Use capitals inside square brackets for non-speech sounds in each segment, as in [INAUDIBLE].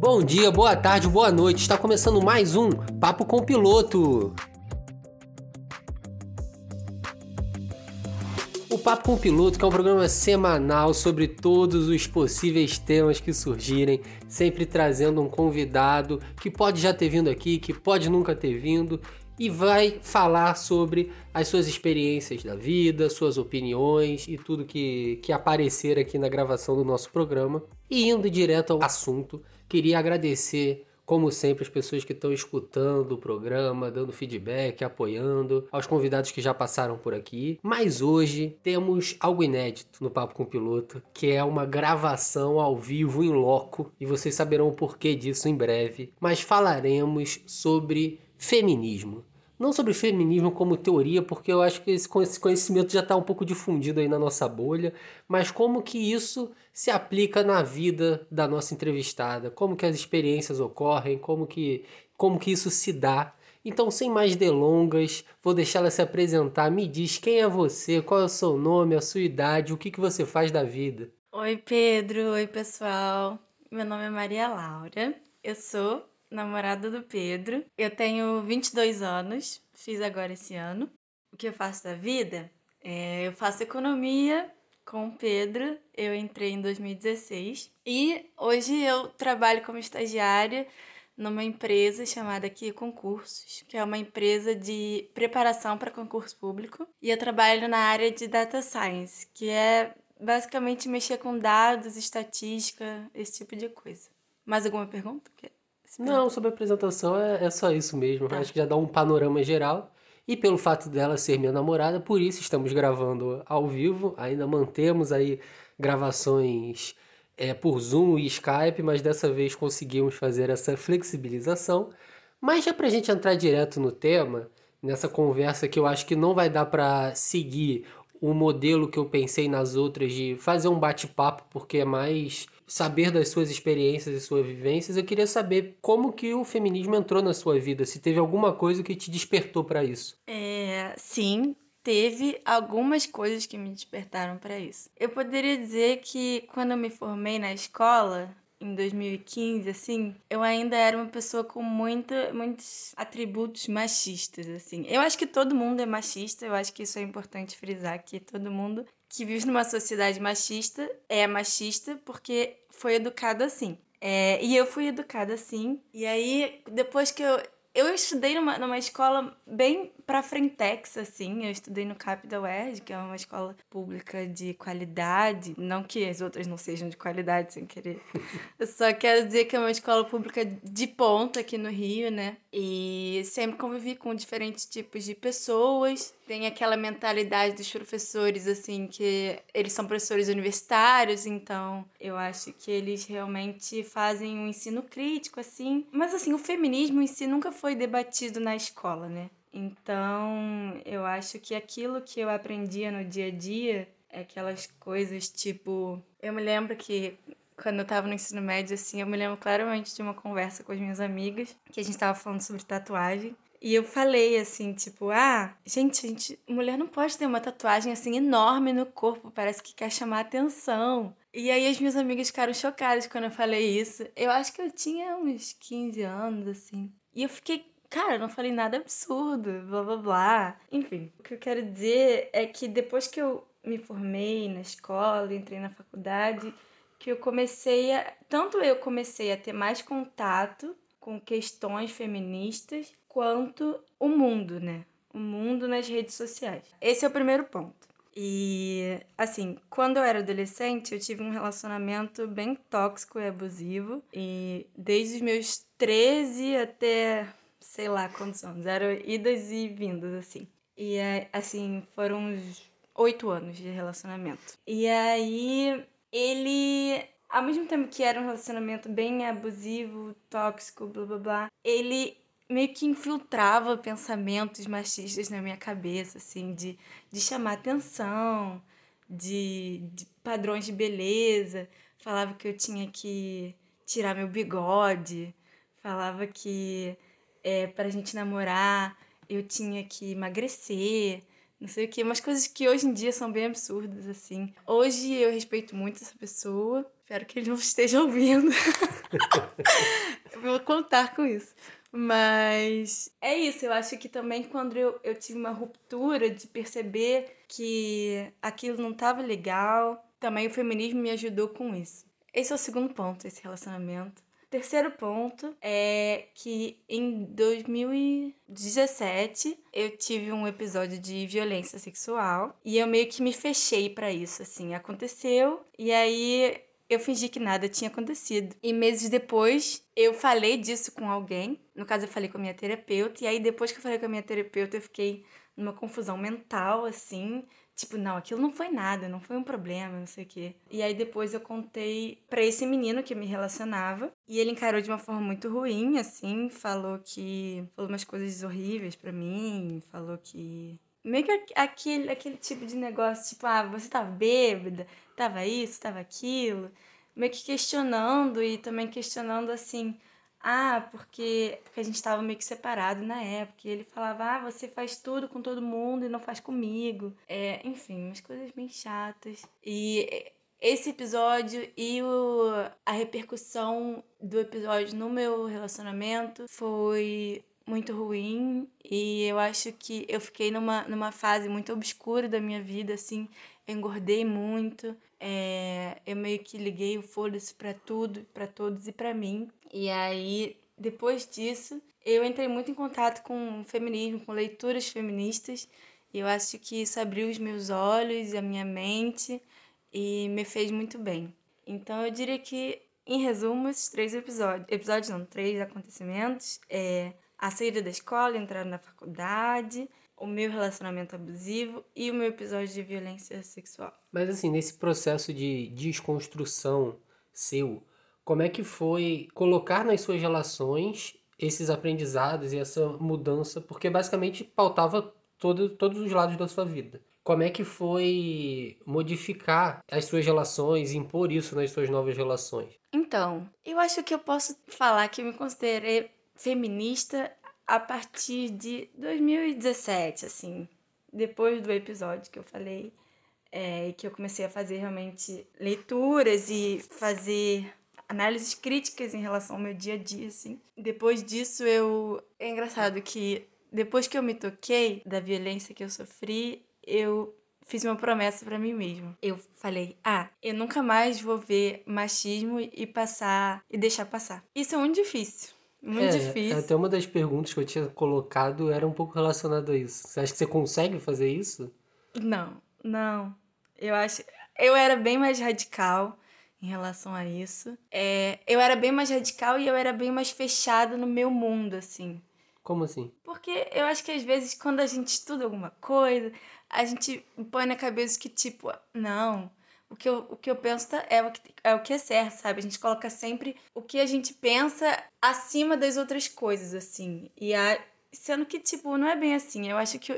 Bom dia, boa tarde, boa noite. Está começando mais um Papo com o Piloto. O Papo com o Piloto, que é um programa semanal sobre todos os possíveis temas que surgirem, sempre trazendo um convidado que pode já ter vindo aqui, que pode nunca ter vindo, e vai falar sobre as suas experiências da vida, suas opiniões e tudo que, que aparecer aqui na gravação do nosso programa. E indo direto ao assunto, Queria agradecer, como sempre, as pessoas que estão escutando o programa, dando feedback, apoiando, aos convidados que já passaram por aqui. Mas hoje temos algo inédito no Papo com o Piloto, que é uma gravação ao vivo em loco, e vocês saberão o porquê disso em breve. Mas falaremos sobre feminismo não sobre feminismo como teoria, porque eu acho que esse conhecimento já está um pouco difundido aí na nossa bolha, mas como que isso se aplica na vida da nossa entrevistada, como que as experiências ocorrem, como que, como que isso se dá. Então, sem mais delongas, vou deixá-la se apresentar. Me diz quem é você, qual é o seu nome, a sua idade, o que, que você faz da vida. Oi, Pedro. Oi, pessoal. Meu nome é Maria Laura. Eu sou namorada do Pedro. Eu tenho 22 anos, fiz agora esse ano. O que eu faço da vida? É, eu faço economia com o Pedro. Eu entrei em 2016 e hoje eu trabalho como estagiária numa empresa chamada aqui Concursos, que é uma empresa de preparação para concurso público. E eu trabalho na área de data science, que é basicamente mexer com dados, estatística, esse tipo de coisa. Mais alguma pergunta? Não, sobre a apresentação é, é só isso mesmo. Tá. Acho que já dá um panorama geral. E pelo fato dela ser minha namorada, por isso estamos gravando ao vivo. Ainda mantemos aí gravações é, por Zoom e Skype, mas dessa vez conseguimos fazer essa flexibilização. Mas já para a gente entrar direto no tema, nessa conversa que eu acho que não vai dar para seguir o modelo que eu pensei nas outras de fazer um bate-papo, porque é mais saber das suas experiências e suas vivências, eu queria saber como que o feminismo entrou na sua vida, se teve alguma coisa que te despertou para isso. É, sim, teve algumas coisas que me despertaram para isso. Eu poderia dizer que quando eu me formei na escola, em 2015, assim, eu ainda era uma pessoa com muita, muitos atributos machistas, assim. Eu acho que todo mundo é machista, eu acho que isso é importante frisar, que todo mundo que vive numa sociedade machista é machista porque foi educado assim. É, e eu fui educada assim. E aí, depois que eu. Eu estudei numa, numa escola bem pra frentex, assim. Eu estudei no CAP da que é uma escola pública de qualidade. Não que as outras não sejam de qualidade, sem querer. Eu só quero dizer que é uma escola pública de ponta aqui no Rio, né? E sempre convivi com diferentes tipos de pessoas. Tem aquela mentalidade dos professores, assim, que eles são professores universitários, então eu acho que eles realmente fazem um ensino crítico, assim. Mas, assim, o feminismo em si nunca foi debatido na escola, né? Então, eu acho que aquilo que eu aprendia no dia a dia, é aquelas coisas tipo. Eu me lembro que quando eu tava no ensino médio, assim, eu me lembro claramente de uma conversa com as minhas amigas, que a gente tava falando sobre tatuagem. E eu falei assim, tipo, ah, gente, gente, mulher não pode ter uma tatuagem assim enorme no corpo, parece que quer chamar atenção. E aí as minhas amigas ficaram chocadas quando eu falei isso. Eu acho que eu tinha uns 15 anos, assim. E eu fiquei Cara, eu não falei nada absurdo, blá blá blá. Enfim, o que eu quero dizer é que depois que eu me formei na escola, entrei na faculdade, que eu comecei a. Tanto eu comecei a ter mais contato com questões feministas, quanto o mundo, né? O mundo nas redes sociais. Esse é o primeiro ponto. E, assim, quando eu era adolescente, eu tive um relacionamento bem tóxico e abusivo. E desde os meus 13 até sei lá quantos anos, eram idas e vindas, assim. E assim, foram uns oito anos de relacionamento. E aí ele, ao mesmo tempo que era um relacionamento bem abusivo, tóxico, blá blá blá, ele meio que infiltrava pensamentos machistas na minha cabeça, assim, de, de chamar atenção, de, de padrões de beleza. Falava que eu tinha que tirar meu bigode, falava que é, pra gente namorar, eu tinha que emagrecer, não sei o que, umas coisas que hoje em dia são bem absurdas, assim. Hoje eu respeito muito essa pessoa, Espero que ele não esteja ouvindo. [LAUGHS] eu vou contar com isso. Mas é isso, eu acho que também quando eu, eu tive uma ruptura de perceber que aquilo não estava legal, também o feminismo me ajudou com isso. Esse é o segundo ponto, esse relacionamento. Terceiro ponto é que em 2017 eu tive um episódio de violência sexual e eu meio que me fechei para isso, assim, aconteceu e aí eu fingi que nada tinha acontecido. E meses depois, eu falei disso com alguém. No caso, eu falei com a minha terapeuta. E aí, depois que eu falei com a minha terapeuta, eu fiquei numa confusão mental, assim. Tipo, não, aquilo não foi nada, não foi um problema, não sei o quê. E aí depois eu contei para esse menino que me relacionava. E ele encarou de uma forma muito ruim, assim. Falou que. Falou umas coisas horríveis para mim. Falou que. Meio que aquele, aquele tipo de negócio, tipo, ah, você tá bêbada, tava isso, tava aquilo. Meio que questionando e também questionando assim ah, porque, porque a gente estava meio que separado na época. E ele falava, ah, você faz tudo com todo mundo e não faz comigo. É, enfim, umas coisas bem chatas. E esse episódio e o, a repercussão do episódio no meu relacionamento foi muito ruim e eu acho que eu fiquei numa, numa fase muito obscura da minha vida, assim, engordei muito, é, eu meio que liguei o foda-se pra tudo, para todos e para mim. E aí, depois disso, eu entrei muito em contato com o feminismo, com leituras feministas, e eu acho que isso abriu os meus olhos a minha mente e me fez muito bem. Então eu diria que, em resumo, esses três episódios, episódios não, três acontecimentos, é a saída da escola, entrar na faculdade, o meu relacionamento abusivo e o meu episódio de violência sexual. Mas assim, nesse processo de desconstrução seu, como é que foi colocar nas suas relações esses aprendizados e essa mudança? Porque basicamente pautava todo, todos os lados da sua vida. Como é que foi modificar as suas relações, impor isso nas suas novas relações? Então, eu acho que eu posso falar que eu me considerei feminista a partir de 2017, assim, depois do episódio que eu falei, é, que eu comecei a fazer realmente leituras e fazer análises críticas em relação ao meu dia a dia, assim. Depois disso, eu. É engraçado que depois que eu me toquei da violência que eu sofri, eu fiz uma promessa para mim mesma. Eu falei: "Ah, eu nunca mais vou ver machismo e passar e deixar passar". Isso é muito difícil. Muito é, difícil. Até uma das perguntas que eu tinha colocado era um pouco relacionada a isso. Você acha que você consegue fazer isso? Não, não. Eu acho. Eu era bem mais radical em relação a isso. É, eu era bem mais radical e eu era bem mais fechada no meu mundo, assim. Como assim? Porque eu acho que às vezes quando a gente estuda alguma coisa, a gente põe na cabeça que, tipo, não, o que eu, o que eu penso tá, é o que, é o que é certo, sabe? A gente coloca sempre o que a gente pensa acima das outras coisas, assim. E a, sendo que, tipo, não é bem assim. Eu acho que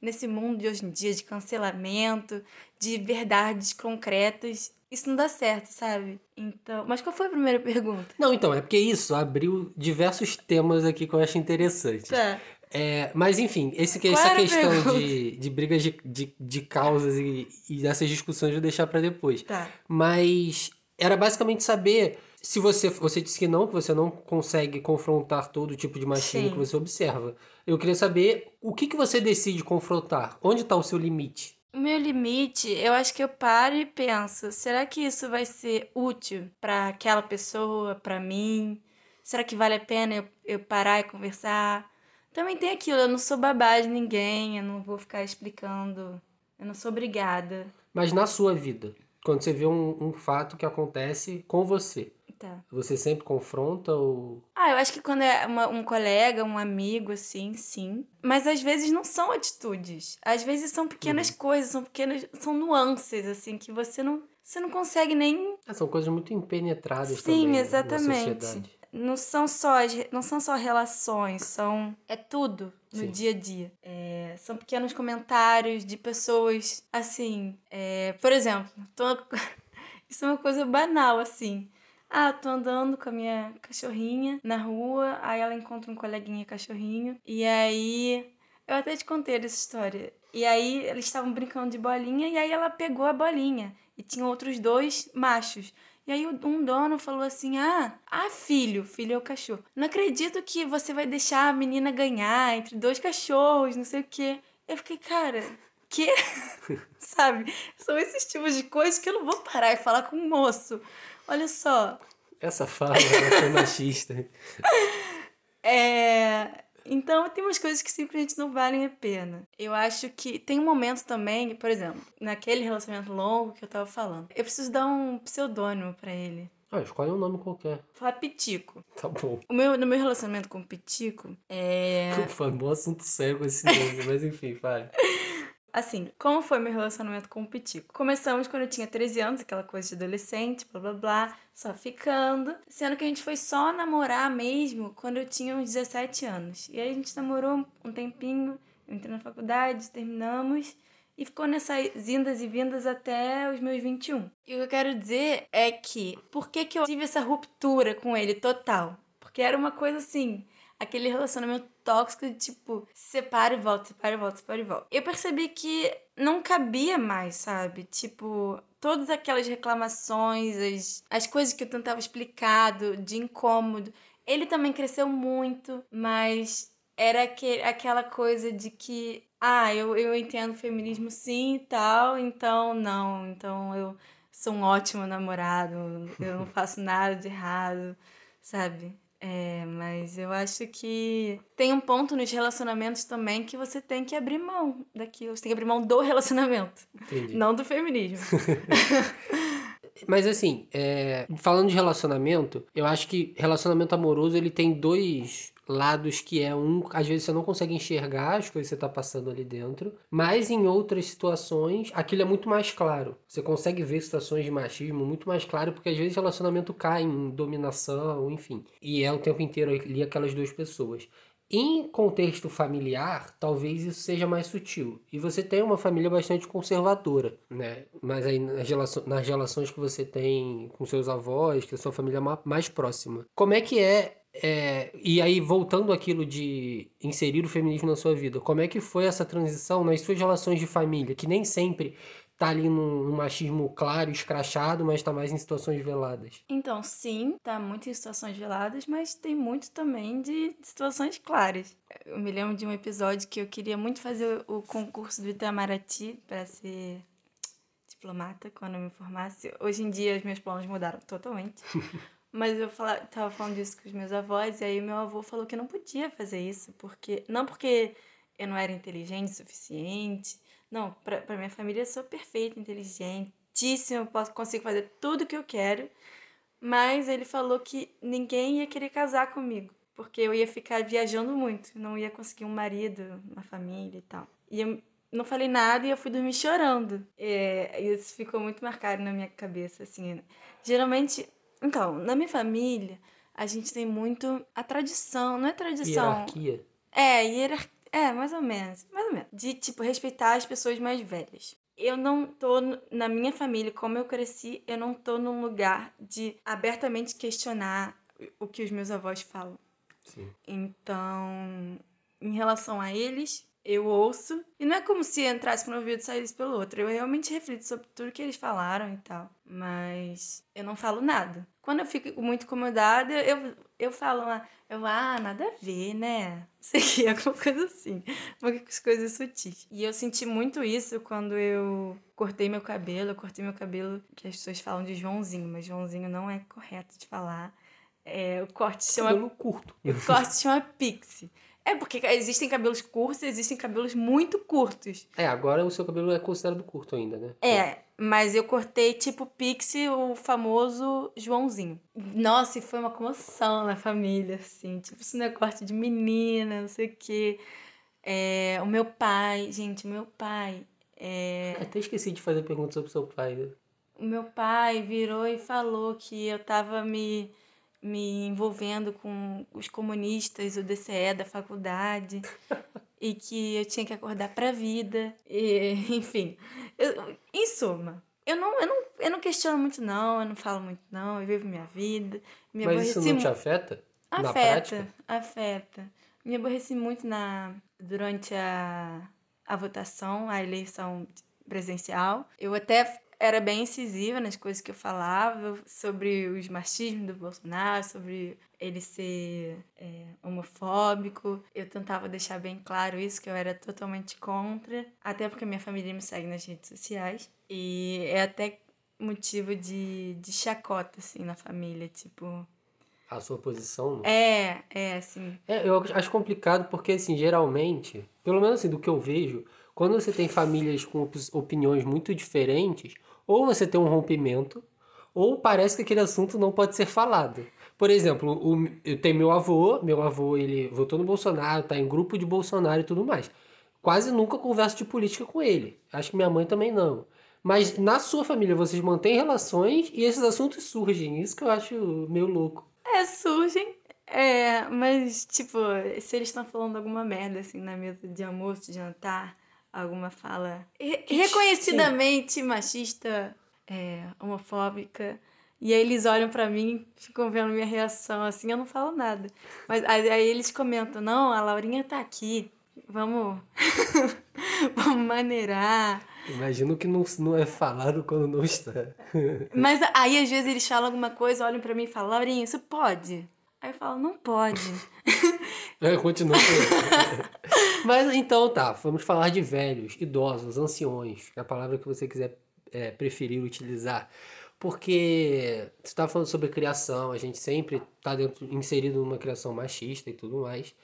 nesse mundo de hoje em dia de cancelamento, de verdades concretas, isso não dá certo, sabe? Então, mas qual foi a primeira [LAUGHS] pergunta? Não, então, é porque isso abriu diversos temas aqui que eu acho interessantes. Tá. É, mas enfim, esse, essa questão de, de brigas de, de, de causas e, e dessas discussões eu vou deixar para depois. Tá. Mas era basicamente saber se você você disse que não, que você não consegue confrontar todo tipo de machismo Sim. que você observa. Eu queria saber o que, que você decide confrontar. Onde está o seu limite? O meu limite, eu acho que eu paro e penso: será que isso vai ser útil para aquela pessoa, para mim? Será que vale a pena eu, eu parar e conversar? Também tem aquilo, eu não sou babá de ninguém, eu não vou ficar explicando, eu não sou obrigada. Mas na sua vida, quando você vê um, um fato que acontece com você, tá. você sempre confronta ou. Ah, eu acho que quando é uma, um colega, um amigo, assim, sim. Mas às vezes não são atitudes. Às vezes são pequenas uhum. coisas, são pequenas. são nuances, assim, que você não. Você não consegue nem. É, são coisas muito impenetradas Sim, também. Sim, exatamente. Na sociedade não são só não são só relações, são é tudo no Sim. dia a dia. É, são pequenos comentários de pessoas assim, é, por exemplo, tô, [LAUGHS] isso é uma coisa banal assim. Ah, tô andando com a minha cachorrinha na rua, aí ela encontra um coleguinha cachorrinho, e aí. Eu até te contei essa história. E aí eles estavam brincando de bolinha, e aí ela pegou a bolinha. E tinha outros dois machos. E aí um dono falou assim: Ah, ah, filho, filho é o cachorro. Não acredito que você vai deixar a menina ganhar entre dois cachorros, não sei o quê. Eu fiquei, cara, que? [LAUGHS] Sabe? São esses tipos de coisas que eu não vou parar e falar com um moço. Olha só. Essa fala foi machista. [LAUGHS] é. Então, tem umas coisas que simplesmente não valem a pena. Eu acho que tem um momento também, por exemplo, naquele relacionamento longo que eu tava falando, eu preciso dar um pseudônimo para ele. Ah, escolhe um nome qualquer. Falar Pitico. Tá bom. O meu, no meu relacionamento com o Pitico, é. [LAUGHS] Foi um bom assunto sério com esse nome, mas enfim, vai. [LAUGHS] Assim, como foi meu relacionamento com o Pitico? Começamos quando eu tinha 13 anos, aquela coisa de adolescente, blá blá blá, só ficando. Sendo que a gente foi só namorar mesmo quando eu tinha uns 17 anos. E aí a gente namorou um tempinho, eu entrei na faculdade, terminamos. E ficou nessas indas e vindas até os meus 21. E o que eu quero dizer é que, por que, que eu tive essa ruptura com ele total? Porque era uma coisa assim, aquele relacionamento tóxico de tipo, separa e volta, separa e volta, separa e volta. Eu percebi que não cabia mais, sabe? Tipo, todas aquelas reclamações, as, as coisas que eu tentava explicar de incômodo. Ele também cresceu muito, mas era que, aquela coisa de que, ah, eu, eu entendo feminismo sim e tal, então não, então eu sou um ótimo namorado, eu não faço nada de errado, sabe? É, mas eu acho que tem um ponto nos relacionamentos também que você tem que abrir mão daquilo. Você tem que abrir mão do relacionamento, Entendi. não do feminismo. [LAUGHS] mas assim, é, falando de relacionamento, eu acho que relacionamento amoroso ele tem dois lados que é um, às vezes você não consegue enxergar as coisas que você está passando ali dentro, mas em outras situações aquilo é muito mais claro. Você consegue ver situações de machismo muito mais claro, porque às vezes o relacionamento cai em dominação, enfim. E é o tempo inteiro ali aquelas duas pessoas. Em contexto familiar, talvez isso seja mais sutil. E você tem uma família bastante conservadora, né? Mas aí nas, relações, nas relações que você tem com seus avós, que é a sua família mais próxima. Como é que é é, e aí, voltando aquilo de inserir o feminismo na sua vida, como é que foi essa transição nas suas relações de família, que nem sempre tá ali num, machismo claro, escrachado, mas tá mais em situações veladas? Então, sim, tá muito em situações veladas, mas tem muito também de situações claras. Eu me lembro de um episódio que eu queria muito fazer o concurso do Itamaraty para ser diplomata quando eu me formasse. Hoje em dia, os meus planos mudaram totalmente. [LAUGHS] Mas eu fala, tava falando disso com os meus avós, e aí meu avô falou que eu não podia fazer isso, porque. Não porque eu não era inteligente o suficiente. Não, pra, pra minha família eu sou perfeita, inteligentíssima, eu posso, consigo fazer tudo o que eu quero. Mas ele falou que ninguém ia querer casar comigo, porque eu ia ficar viajando muito, não ia conseguir um marido, uma família e tal. E eu não falei nada e eu fui dormir chorando. É, isso ficou muito marcado na minha cabeça, assim. Geralmente então, na minha família, a gente tem muito a tradição, não é tradição. Hierarquia. É, hierarquia. É, mais ou menos. Mais ou menos. De, tipo, respeitar as pessoas mais velhas. Eu não tô na minha família, como eu cresci, eu não tô num lugar de abertamente questionar o que os meus avós falam. Sim. Então, em relação a eles, eu ouço. E não é como se entrasse por um ouvido e saísse pelo outro. Eu realmente reflito sobre tudo que eles falaram e tal. Mas eu não falo nada. Quando eu fico muito incomodada, eu, eu falo, eu, ah, nada a ver, né? [LAUGHS] Sei que alguma coisa assim. As coisas sutis. E eu senti muito isso quando eu cortei meu cabelo. Eu cortei meu cabelo, que as pessoas falam de Joãozinho, mas Joãozinho não é correto de falar. É, o corte chama. Cabelo curto. O corte chama Pixie. É, porque existem cabelos curtos e existem cabelos muito curtos. É, agora o seu cabelo é considerado curto ainda, né? É, mas eu cortei tipo Pixie, o famoso Joãozinho. Nossa, e foi uma comoção na família, assim. Tipo, isso não é corte de menina, não sei o quê. É, o meu pai, gente, o meu pai. É... Até esqueci de fazer pergunta sobre o seu pai. Né? O meu pai virou e falou que eu tava me me envolvendo com os comunistas, o DCE da faculdade, [LAUGHS] e que eu tinha que acordar para a vida, e, [LAUGHS] enfim. Eu, em suma, eu não, eu, não, eu não questiono muito, não, eu não falo muito, não, eu vivo minha vida. Me Mas isso não te afeta? Afeta, na prática? afeta. Me aborreci muito na, durante a, a votação, a eleição presencial. Eu até era bem incisiva nas coisas que eu falava sobre os machismos do Bolsonaro, sobre ele ser é, homofóbico. Eu tentava deixar bem claro isso, que eu era totalmente contra, até porque minha família me segue nas redes sociais. E é até motivo de, de chacota, assim, na família, tipo... A sua posição? É, é, assim. É, eu acho complicado porque, assim, geralmente, pelo menos assim, do que eu vejo, quando você tem famílias com opiniões muito diferentes, ou você tem um rompimento, ou parece que aquele assunto não pode ser falado. Por exemplo, o, eu tenho meu avô, meu avô ele votou no Bolsonaro, tá em grupo de Bolsonaro e tudo mais. Quase nunca converso de política com ele. Acho que minha mãe também não. Mas na sua família vocês mantêm relações e esses assuntos surgem. Isso que eu acho meio louco. É, surgem. É, mas, tipo, se eles estão falando alguma merda, assim, na mesa de almoço, de jantar, alguma fala re reconhecidamente Sim. machista, é, homofóbica. E aí eles olham para mim, ficam vendo minha reação, assim, eu não falo nada. Mas aí, aí eles comentam, não, a Laurinha tá aqui, vamos, [LAUGHS] vamos maneirar. Imagino que não, não é falado quando não está. Mas aí às vezes eles falam alguma coisa, olham para mim e falam, Laurinha, isso pode? Aí eu falo, não pode. É, continua. [LAUGHS] Mas então tá, vamos falar de velhos, idosos, anciões, é a palavra que você quiser é, preferir utilizar. Porque você estava falando sobre criação, a gente sempre está inserido numa criação machista e tudo mais.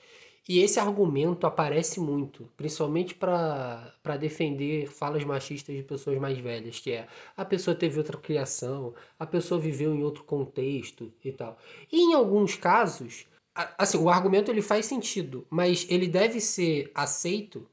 E esse argumento aparece muito, principalmente para defender falas machistas de pessoas mais velhas, que é a pessoa teve outra criação, a pessoa viveu em outro contexto e tal. E em alguns casos, assim, o argumento ele faz sentido, mas ele deve ser aceito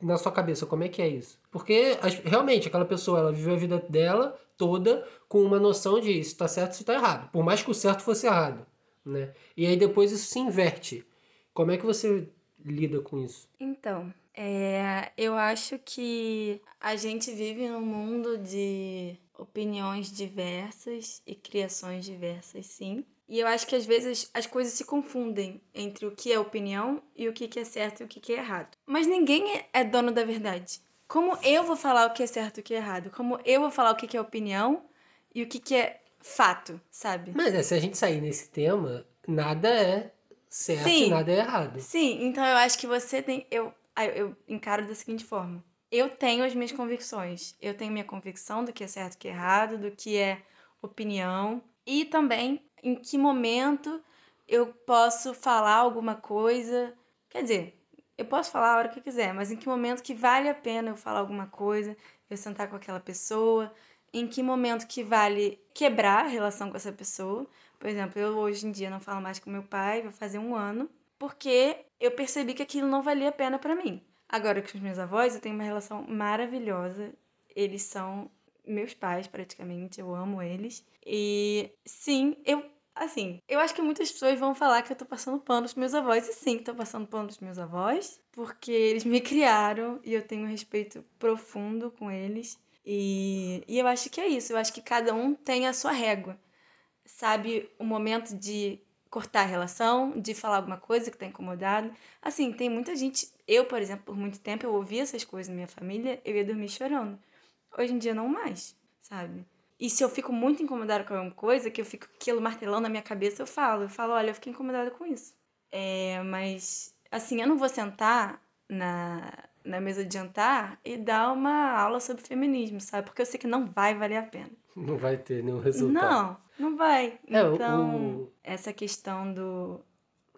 na sua cabeça. Como é que é isso? Porque realmente aquela pessoa ela viveu a vida dela toda com uma noção de isso está certo, isso está errado, por mais que o certo fosse errado, né? E aí depois isso se inverte. Como é que você lida com isso? Então, é, eu acho que a gente vive num mundo de opiniões diversas e criações diversas, sim. E eu acho que às vezes as coisas se confundem entre o que é opinião e o que é certo e o que é errado. Mas ninguém é dono da verdade. Como eu vou falar o que é certo e o que é errado? Como eu vou falar o que é opinião e o que é fato, sabe? Mas é, se a gente sair nesse tema, nada é certo sim, e nada é errado. Sim, então eu acho que você tem. Eu, eu encaro da seguinte forma. Eu tenho as minhas convicções. Eu tenho minha convicção do que é certo e que é errado, do que é opinião. E também em que momento eu posso falar alguma coisa. Quer dizer, eu posso falar a hora que eu quiser, mas em que momento que vale a pena eu falar alguma coisa, eu sentar com aquela pessoa, em que momento que vale quebrar a relação com essa pessoa. Por exemplo, eu hoje em dia não falo mais com meu pai, vai fazer um ano, porque eu percebi que aquilo não valia a pena para mim. Agora com os meus avós, eu tenho uma relação maravilhosa. Eles são meus pais, praticamente. Eu amo eles. E sim, eu. Assim, eu acho que muitas pessoas vão falar que eu tô passando pano dos meus avós. E sim, tô passando pano dos meus avós, porque eles me [LAUGHS] criaram e eu tenho um respeito profundo com eles. E, e eu acho que é isso. Eu acho que cada um tem a sua régua sabe o momento de cortar a relação, de falar alguma coisa que está incomodado. Assim, tem muita gente. Eu, por exemplo, por muito tempo eu ouvia essas coisas na minha família, eu ia dormir chorando. Hoje em dia não mais, sabe? E se eu fico muito incomodada com alguma coisa, que eu fico aquilo martelando na minha cabeça, eu falo. Eu falo, olha, eu fiquei incomodada com isso. É, mas, assim, eu não vou sentar na, na mesa de jantar e dar uma aula sobre feminismo, sabe? Porque eu sei que não vai valer a pena. Não vai ter nenhum resultado. Não, não vai. É, então, o... essa questão do,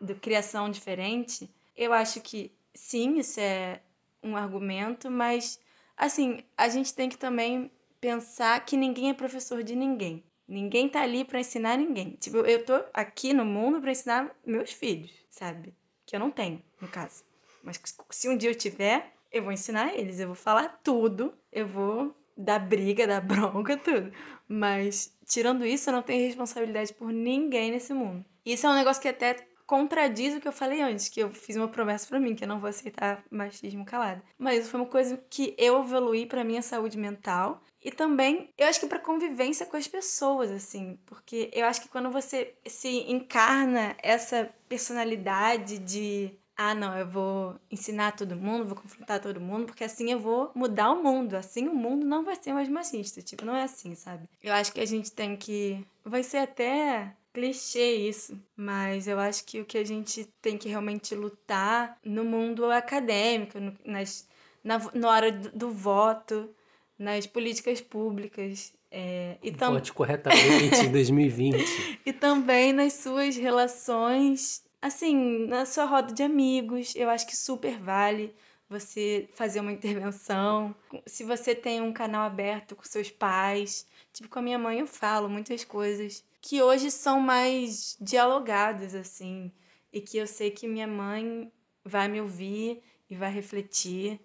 do criação diferente, eu acho que sim, isso é um argumento, mas assim, a gente tem que também pensar que ninguém é professor de ninguém. Ninguém tá ali para ensinar ninguém. Tipo, eu tô aqui no mundo para ensinar meus filhos, sabe? Que eu não tenho, no caso. Mas se um dia eu tiver, eu vou ensinar eles, eu vou falar tudo, eu vou dar briga, [LAUGHS] dar bronca, tudo. Mas, tirando isso, eu não tenho responsabilidade por ninguém nesse mundo. Isso é um negócio que até contradiz o que eu falei antes, que eu fiz uma promessa para mim, que eu não vou aceitar machismo calado. Mas foi uma coisa que eu evoluí para minha saúde mental e também eu acho que para convivência com as pessoas, assim, porque eu acho que quando você se encarna essa personalidade de ah, não, eu vou ensinar todo mundo, vou confrontar todo mundo, porque assim eu vou mudar o mundo. Assim o mundo não vai ser mais machista. Tipo, não é assim, sabe? Eu acho que a gente tem que. Vai ser até clichê isso, mas eu acho que o que a gente tem que realmente lutar no mundo acadêmico, nas, na, na hora do, do voto, nas políticas públicas. É, e tam... Vote corretamente em [LAUGHS] 2020. e também nas suas relações assim, na sua roda de amigos, eu acho que super vale você fazer uma intervenção. Se você tem um canal aberto com seus pais, tipo com a minha mãe eu falo muitas coisas que hoje são mais dialogadas assim, e que eu sei que minha mãe vai me ouvir e vai refletir.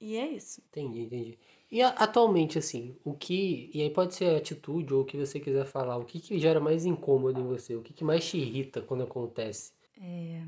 E é isso. Entendi, entendi. E atualmente, assim, o que. E aí pode ser atitude ou o que você quiser falar. O que, que gera mais incômodo em você? O que, que mais te irrita quando acontece? É.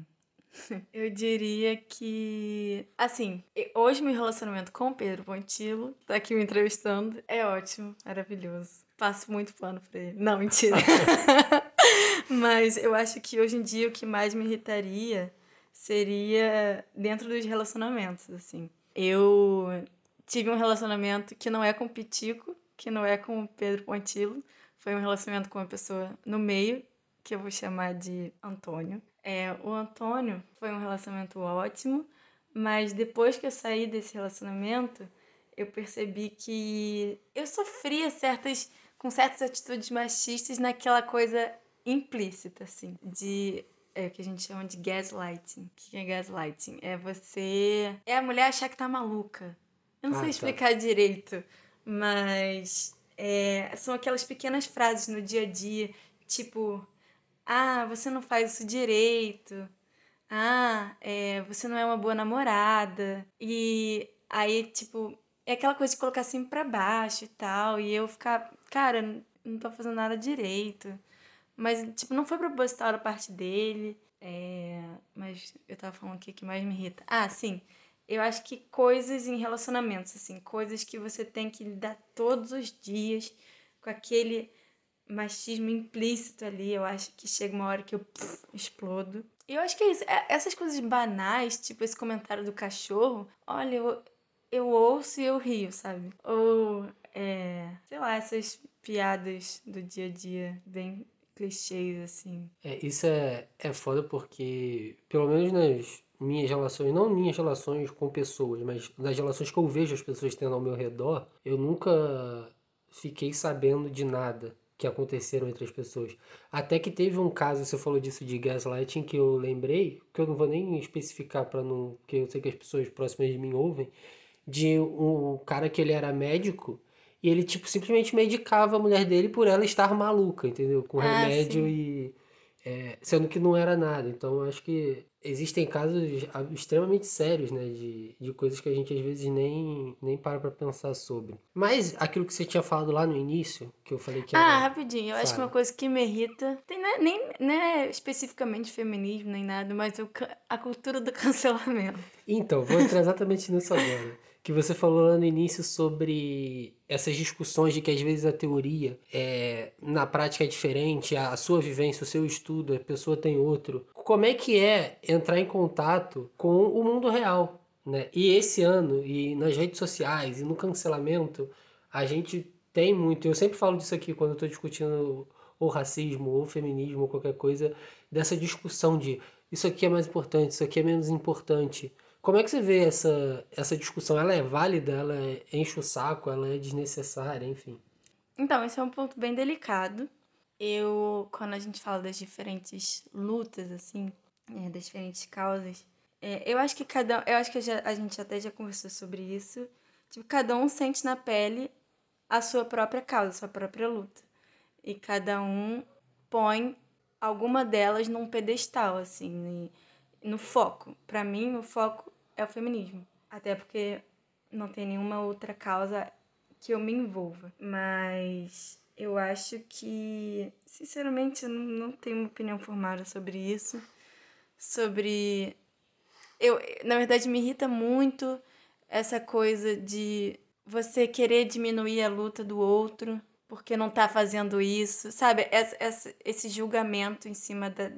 [LAUGHS] Eu diria que. Assim, hoje meu relacionamento com o Pedro Pontilo, tá aqui me entrevistando, é ótimo, maravilhoso. Passo muito pano pra ele. Não, mentira. [LAUGHS] Mas eu acho que hoje em dia o que mais me irritaria seria dentro dos relacionamentos, assim. Eu tive um relacionamento que não é com o Pitico, que não é com o Pedro Pontilo. Foi um relacionamento com uma pessoa no meio, que eu vou chamar de Antônio. É, o Antônio foi um relacionamento ótimo, mas depois que eu saí desse relacionamento, eu percebi que eu sofria certas com certas atitudes machistas naquela coisa implícita, assim, de é o que a gente chama de gaslighting. O que é gaslighting? É você. É a mulher achar que tá maluca. Eu não ah, sei tá. explicar direito, mas é, são aquelas pequenas frases no dia a dia, tipo, ah, você não faz isso direito. Ah, é, você não é uma boa namorada. E aí, tipo, é aquela coisa de colocar assim pra baixo e tal. E eu ficar, cara, não tô fazendo nada direito. Mas, tipo, não foi proposital da parte dele. É, mas eu tava falando o que mais me irrita. Ah, sim. Eu acho que coisas em relacionamentos, assim, coisas que você tem que lidar todos os dias com aquele machismo implícito ali. Eu acho que chega uma hora que eu pff, explodo. E eu acho que é isso. É, essas coisas banais, tipo esse comentário do cachorro, olha, eu, eu ouço e eu rio, sabe? Ou, é, sei lá, essas piadas do dia a dia, bem clichês, assim. É, isso é, é foda porque, pelo menos nas minhas relações, não minhas relações com pessoas, mas nas relações que eu vejo as pessoas tendo ao meu redor, eu nunca fiquei sabendo de nada que aconteceram entre as pessoas. Até que teve um caso, você falou disso de gaslighting, que eu lembrei, que eu não vou nem especificar para não. que eu sei que as pessoas próximas de mim ouvem, de um cara que ele era médico e ele, tipo, simplesmente medicava a mulher dele por ela estar maluca, entendeu? Com ah, remédio sim. e. É, sendo que não era nada. Então, acho que existem casos extremamente sérios, né? De, de coisas que a gente às vezes nem, nem para pra pensar sobre. Mas aquilo que você tinha falado lá no início, que eu falei que era. Ah, rapidinho. Eu acho que uma coisa que me irrita. Tem, né, nem, não é especificamente feminismo nem nada, mas o, a cultura do [LAUGHS] cancelamento. Então, vou entrar exatamente nisso agora que você falou lá no início sobre essas discussões de que às vezes a teoria é, na prática é diferente, a sua vivência, o seu estudo, a pessoa tem outro. Como é que é entrar em contato com o mundo real? Né? E esse ano, e nas redes sociais, e no cancelamento, a gente tem muito. Eu sempre falo disso aqui quando estou discutindo ou racismo, ou feminismo, ou qualquer coisa, dessa discussão de isso aqui é mais importante, isso aqui é menos importante. Como é que você vê essa, essa discussão? Ela é válida? Ela enche o saco? Ela é desnecessária? Enfim. Então, esse é um ponto bem delicado. Eu, quando a gente fala das diferentes lutas, assim, é, das diferentes causas, é, eu acho que cada eu acho que a gente até já conversou sobre isso. Tipo, cada um sente na pele a sua própria causa, a sua própria luta. E cada um põe alguma delas num pedestal, assim, no foco. Para mim, o foco é o feminismo. Até porque não tem nenhuma outra causa que eu me envolva. Mas eu acho que, sinceramente, eu não tenho uma opinião formada sobre isso. Sobre. Eu, na verdade, me irrita muito essa coisa de você querer diminuir a luta do outro porque não tá fazendo isso, sabe? Esse, esse julgamento em cima da,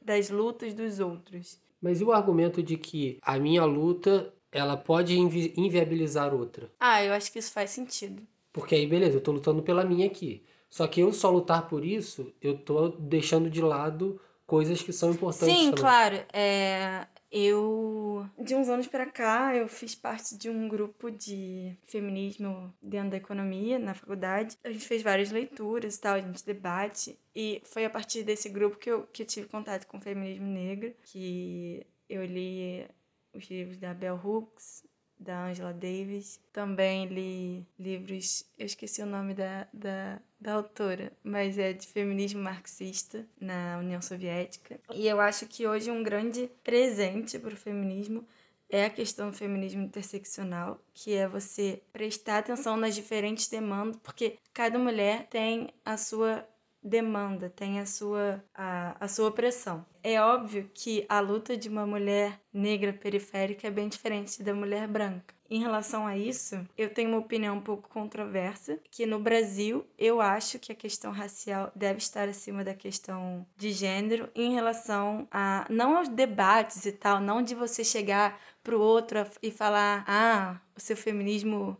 das lutas dos outros. Mas e o argumento de que a minha luta ela pode invi inviabilizar outra? Ah, eu acho que isso faz sentido. Porque aí, beleza, eu tô lutando pela minha aqui. Só que eu só lutar por isso, eu tô deixando de lado coisas que são importantes. Sim, também. claro. É, eu, de uns anos para cá, eu fiz parte de um grupo de feminismo dentro da economia na faculdade. A gente fez várias leituras e tal, a gente debate. E foi a partir desse grupo que eu, que eu tive contato com o feminismo negro, que eu li os livros da Bell Hooks, da Angela Davis. Também li livros, eu esqueci o nome da, da, da autora, mas é de feminismo marxista na União Soviética. E eu acho que hoje um grande presente para o feminismo é a questão do feminismo interseccional, que é você prestar atenção nas diferentes demandas, porque cada mulher tem a sua demanda, tem a sua, a, a sua opressão. É óbvio que a luta de uma mulher negra periférica é bem diferente da mulher branca. Em relação a isso, eu tenho uma opinião um pouco controversa, que no Brasil eu acho que a questão racial deve estar acima da questão de gênero em relação a não aos debates e tal, não de você chegar pro outro e falar: "Ah, o seu feminismo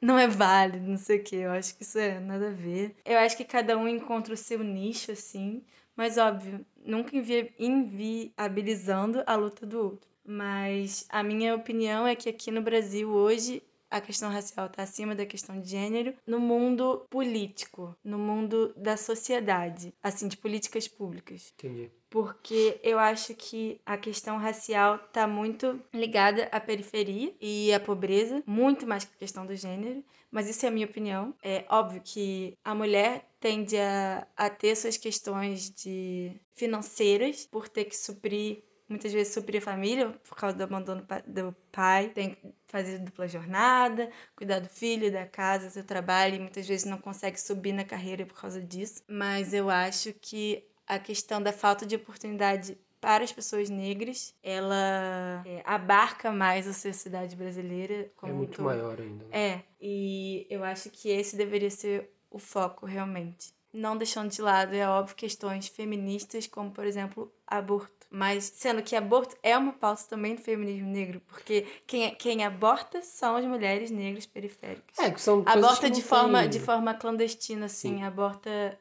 não é válido, não sei o que. Eu acho que isso é nada a ver. Eu acho que cada um encontra o seu nicho, assim. Mas, óbvio, nunca invi inviabilizando a luta do outro. Mas a minha opinião é que aqui no Brasil hoje a questão racial está acima da questão de gênero no mundo político, no mundo da sociedade, assim, de políticas públicas. Entendi. Porque eu acho que a questão racial está muito ligada à periferia e à pobreza, muito mais que a questão do gênero. Mas isso é a minha opinião. É óbvio que a mulher tende a, a ter suas questões de financeiras por ter que suprir muitas vezes suprir a família por causa do abandono do pai, tem que fazer dupla jornada, cuidar do filho, da casa, do trabalho, e muitas vezes não consegue subir na carreira por causa disso. Mas eu acho que a questão da falta de oportunidade para as pessoas negras, ela é, abarca mais a sociedade brasileira. é muito maior ainda. Né? É, e eu acho que esse deveria ser o foco realmente. Não deixando de lado, é óbvio, questões feministas, como por exemplo, aborto mas sendo que aborto é uma pauta também do feminismo negro, porque quem, quem aborta são as mulheres negras periféricas. É, que são aborta que de forma de forma clandestina, assim, Sim. aborta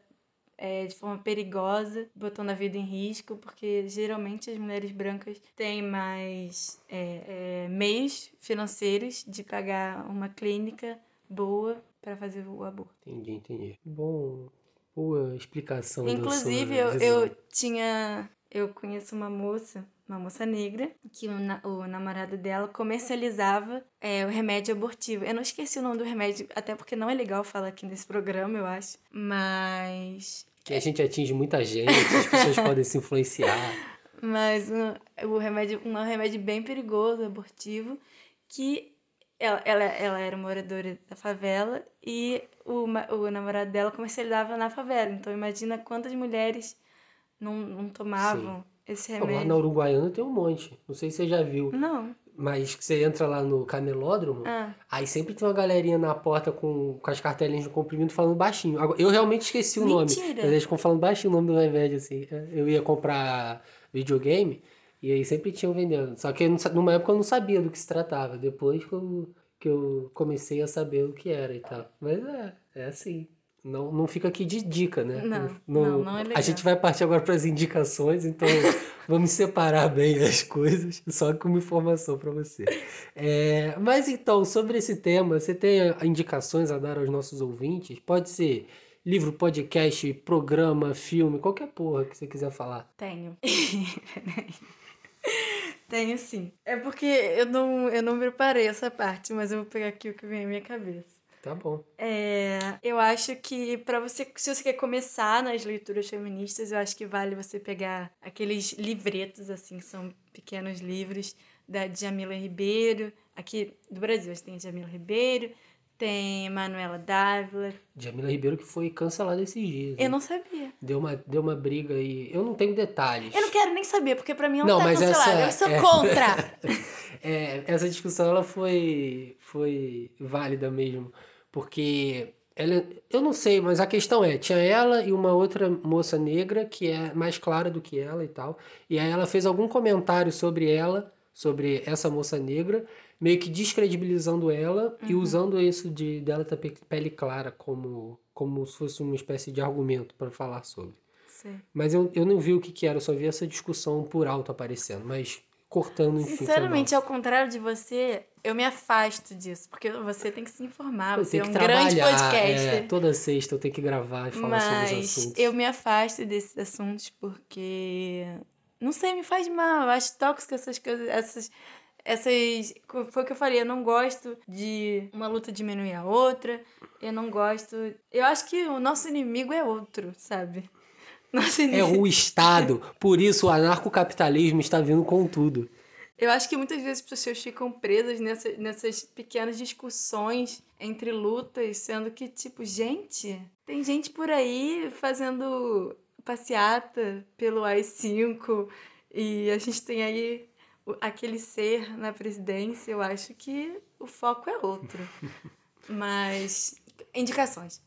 é, de forma perigosa, botando a vida em risco, porque geralmente as mulheres brancas têm mais é, é, meios financeiros de pagar uma clínica boa para fazer o aborto. Entendi, entendi. Bom, boa explicação. Inclusive, eu, eu tinha eu conheço uma moça, uma moça negra, que o, na, o namorado dela comercializava é, o remédio abortivo. Eu não esqueci o nome do remédio, até porque não é legal falar aqui nesse programa, eu acho. Mas. Que a gente atinge muita gente, as pessoas [LAUGHS] podem se influenciar. Mas um, o remédio, um remédio bem perigoso, abortivo, que ela, ela, ela era moradora da favela e o, o namorado dela comercializava na favela. Então imagina quantas mulheres não, não tomavam Sim. esse remédio. Lá na Uruguaiana tem um monte. Não sei se você já viu. Não. Mas você entra lá no canelódromo, ah. aí sempre tem uma galerinha na porta com, com as cartelinhas de comprimido falando baixinho. Eu realmente esqueci o Mentira. nome. Mas eles ficam falando baixinho o nome do remédio, assim. Eu ia comprar videogame e aí sempre tinham vendendo. Só que numa época eu não sabia do que se tratava. Depois que eu, que eu comecei a saber o que era e tal. Mas é, é assim. Não, não fica aqui de dica, né? Não, não, não, não é legal. A gente vai partir agora para as indicações, então [LAUGHS] vamos separar bem as coisas, [LAUGHS] só como informação para você. É, mas então, sobre esse tema, você tem indicações a dar aos nossos ouvintes? Pode ser livro, podcast, programa, filme, qualquer porra que você quiser falar. Tenho. [LAUGHS] Tenho sim. É porque eu não, eu não preparei essa parte, mas eu vou pegar aqui o que vem à minha cabeça. Tá bom. É, eu acho que para você, se você quer começar nas leituras feministas, eu acho que vale você pegar aqueles livretos assim, são pequenos livros da Jamila Ribeiro, aqui do Brasil, a gente tem Jamila Ribeiro, tem Manuela Dávila. Jamila Ribeiro que foi cancelada esses dias. Eu né? não sabia. Deu uma, deu uma briga aí. Eu não tenho detalhes. Eu não quero nem saber, porque para mim não, não tá mas cancelada. Essa, eu sou é... contra. [LAUGHS] é, essa discussão ela foi, foi válida mesmo porque ela, eu não sei, mas a questão é, tinha ela e uma outra moça negra que é mais clara do que ela e tal. E aí ela fez algum comentário sobre ela, sobre essa moça negra, meio que descredibilizando ela uhum. e usando isso de dela ter pele clara como como se fosse uma espécie de argumento para falar sobre. Sim. Mas eu, eu não vi o que, que era, eu só vi essa discussão por alto aparecendo. Mas cortando, enfim. Sinceramente, ao contrário de você, eu me afasto disso, porque você tem que se informar, você é um grande podcast. É, toda sexta eu tenho que gravar e falar Mas sobre os assuntos. Eu me afasto desses assuntos porque. Não sei, me faz mal. Eu acho tóxico essas coisas, essas. Essas. Foi o que eu falei, eu não gosto de uma luta diminuir a outra. Eu não gosto. Eu acho que o nosso inimigo é outro, sabe? É o [LAUGHS] Estado. Por isso o anarcocapitalismo está vindo com tudo. Eu acho que muitas vezes as pessoas ficam presas nessa, nessas pequenas discussões entre lutas, sendo que, tipo, gente, tem gente por aí fazendo passeata pelo AI-5 e a gente tem aí aquele ser na presidência. Eu acho que o foco é outro. [LAUGHS] Mas, indicações.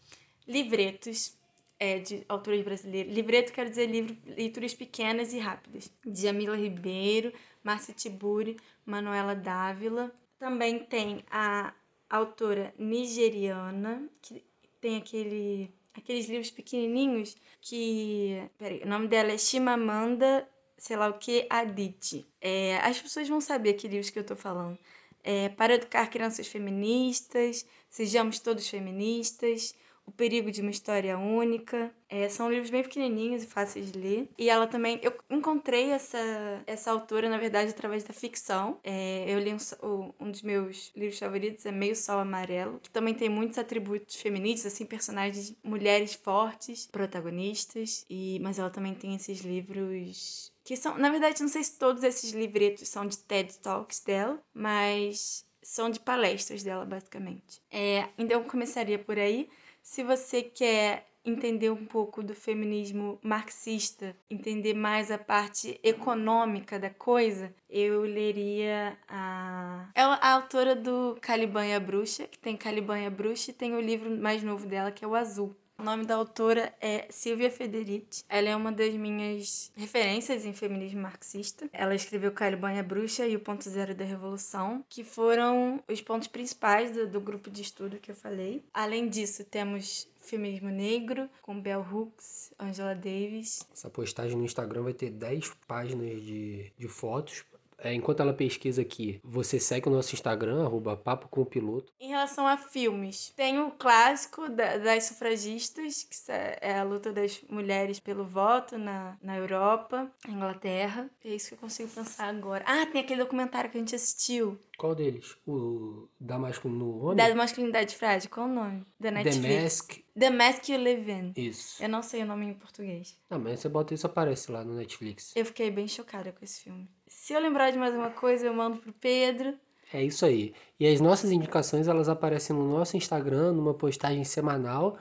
Livretos é, de autores brasileiros. Livreto quer dizer livro, leituras pequenas e rápidas. Jamila Ribeiro, Márcia Tiburi, Manuela Dávila. Também tem a autora nigeriana, que tem aquele, aqueles livros pequenininhos que... Peraí, o nome dela é Shimamanda, sei lá o que, Adichie. É, as pessoas vão saber que livros que eu tô falando. É, para educar crianças feministas, sejamos todos feministas, o Perigo de uma História Única. É, são livros bem pequenininhos e fáceis de ler. E ela também. Eu encontrei essa, essa autora, na verdade, através da ficção. É, eu li um, um dos meus livros favoritos, é Meio Sol Amarelo, que também tem muitos atributos femininos, assim, personagens, mulheres fortes, protagonistas. E, mas ela também tem esses livros que são, na verdade, não sei se todos esses livretos são de TED Talks dela, mas são de palestras dela, basicamente. É, então eu começaria por aí. Se você quer entender um pouco do feminismo marxista, entender mais a parte econômica da coisa, eu leria a. É a autora do Caliban e a Bruxa, que tem Caliban e a Bruxa, e tem o livro mais novo dela, que é o Azul. O nome da autora é Silvia Federici. Ela é uma das minhas referências em feminismo marxista. Ela escreveu Caliban Bruxa e o Ponto Zero da Revolução, que foram os pontos principais do, do grupo de estudo que eu falei. Além disso, temos Feminismo Negro, com Bell Hooks, Angela Davis. Essa postagem no Instagram vai ter 10 páginas de, de fotos é, enquanto ela pesquisa aqui, você segue o nosso Instagram, arroba Papo com o Piloto. Em relação a filmes, tem o clássico da, das sufragistas, que é a luta das mulheres pelo voto na, na Europa, na Inglaterra. É isso que eu consigo pensar agora. Ah, tem aquele documentário que a gente assistiu. Qual deles? O da masculinidade Da masculinidade frágil, qual o nome? Da Netflix. The Mask. The Mask You Live In. Isso. Eu não sei o nome em português. Não, mas você bota isso, aparece lá no Netflix. Eu fiquei bem chocada com esse filme. Se eu lembrar de mais uma coisa, eu mando pro Pedro. É isso aí. E as nossas indicações, elas aparecem no nosso Instagram, numa postagem semanal.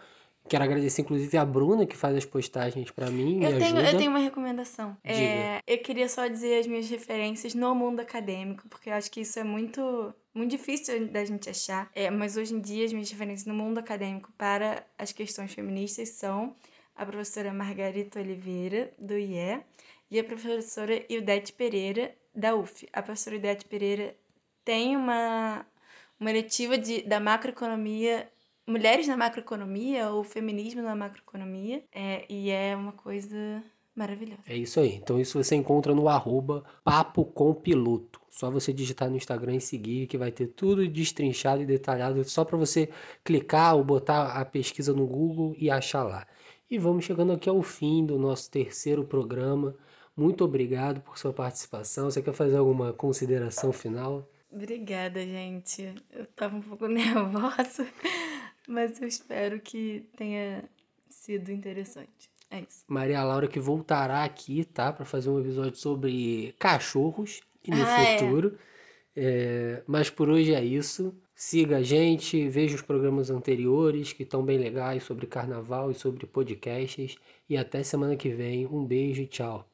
Quero agradecer, inclusive, a Bruna, que faz as postagens para mim. Eu, tenho, ajuda. eu tenho uma recomendação. É, eu queria só dizer as minhas referências no mundo acadêmico, porque eu acho que isso é muito, muito difícil da gente achar. É, mas hoje em dia, as minhas referências no mundo acadêmico para as questões feministas são a professora Margarita Oliveira, do IE, e a professora Ildete Pereira, da UF. A professora Ildete Pereira tem uma, uma letiva de, da macroeconomia mulheres na macroeconomia ou feminismo na macroeconomia é, e é uma coisa maravilhosa. É isso aí. Então isso você encontra no arroba papo com piloto. Só você digitar no Instagram e seguir que vai ter tudo destrinchado e detalhado só para você clicar ou botar a pesquisa no Google e achar lá. E vamos chegando aqui ao fim do nosso terceiro programa. Muito obrigado por sua participação. Você quer fazer alguma consideração final? Obrigada, gente. Eu tava um pouco [LAUGHS] nervosa, mas eu espero que tenha sido interessante. É isso. Maria Laura que voltará aqui, tá? Para fazer um episódio sobre cachorros e no ah, é. futuro. É. É, mas por hoje é isso. Siga a gente, veja os programas anteriores que estão bem legais sobre carnaval e sobre podcasts. E até semana que vem. Um beijo e tchau.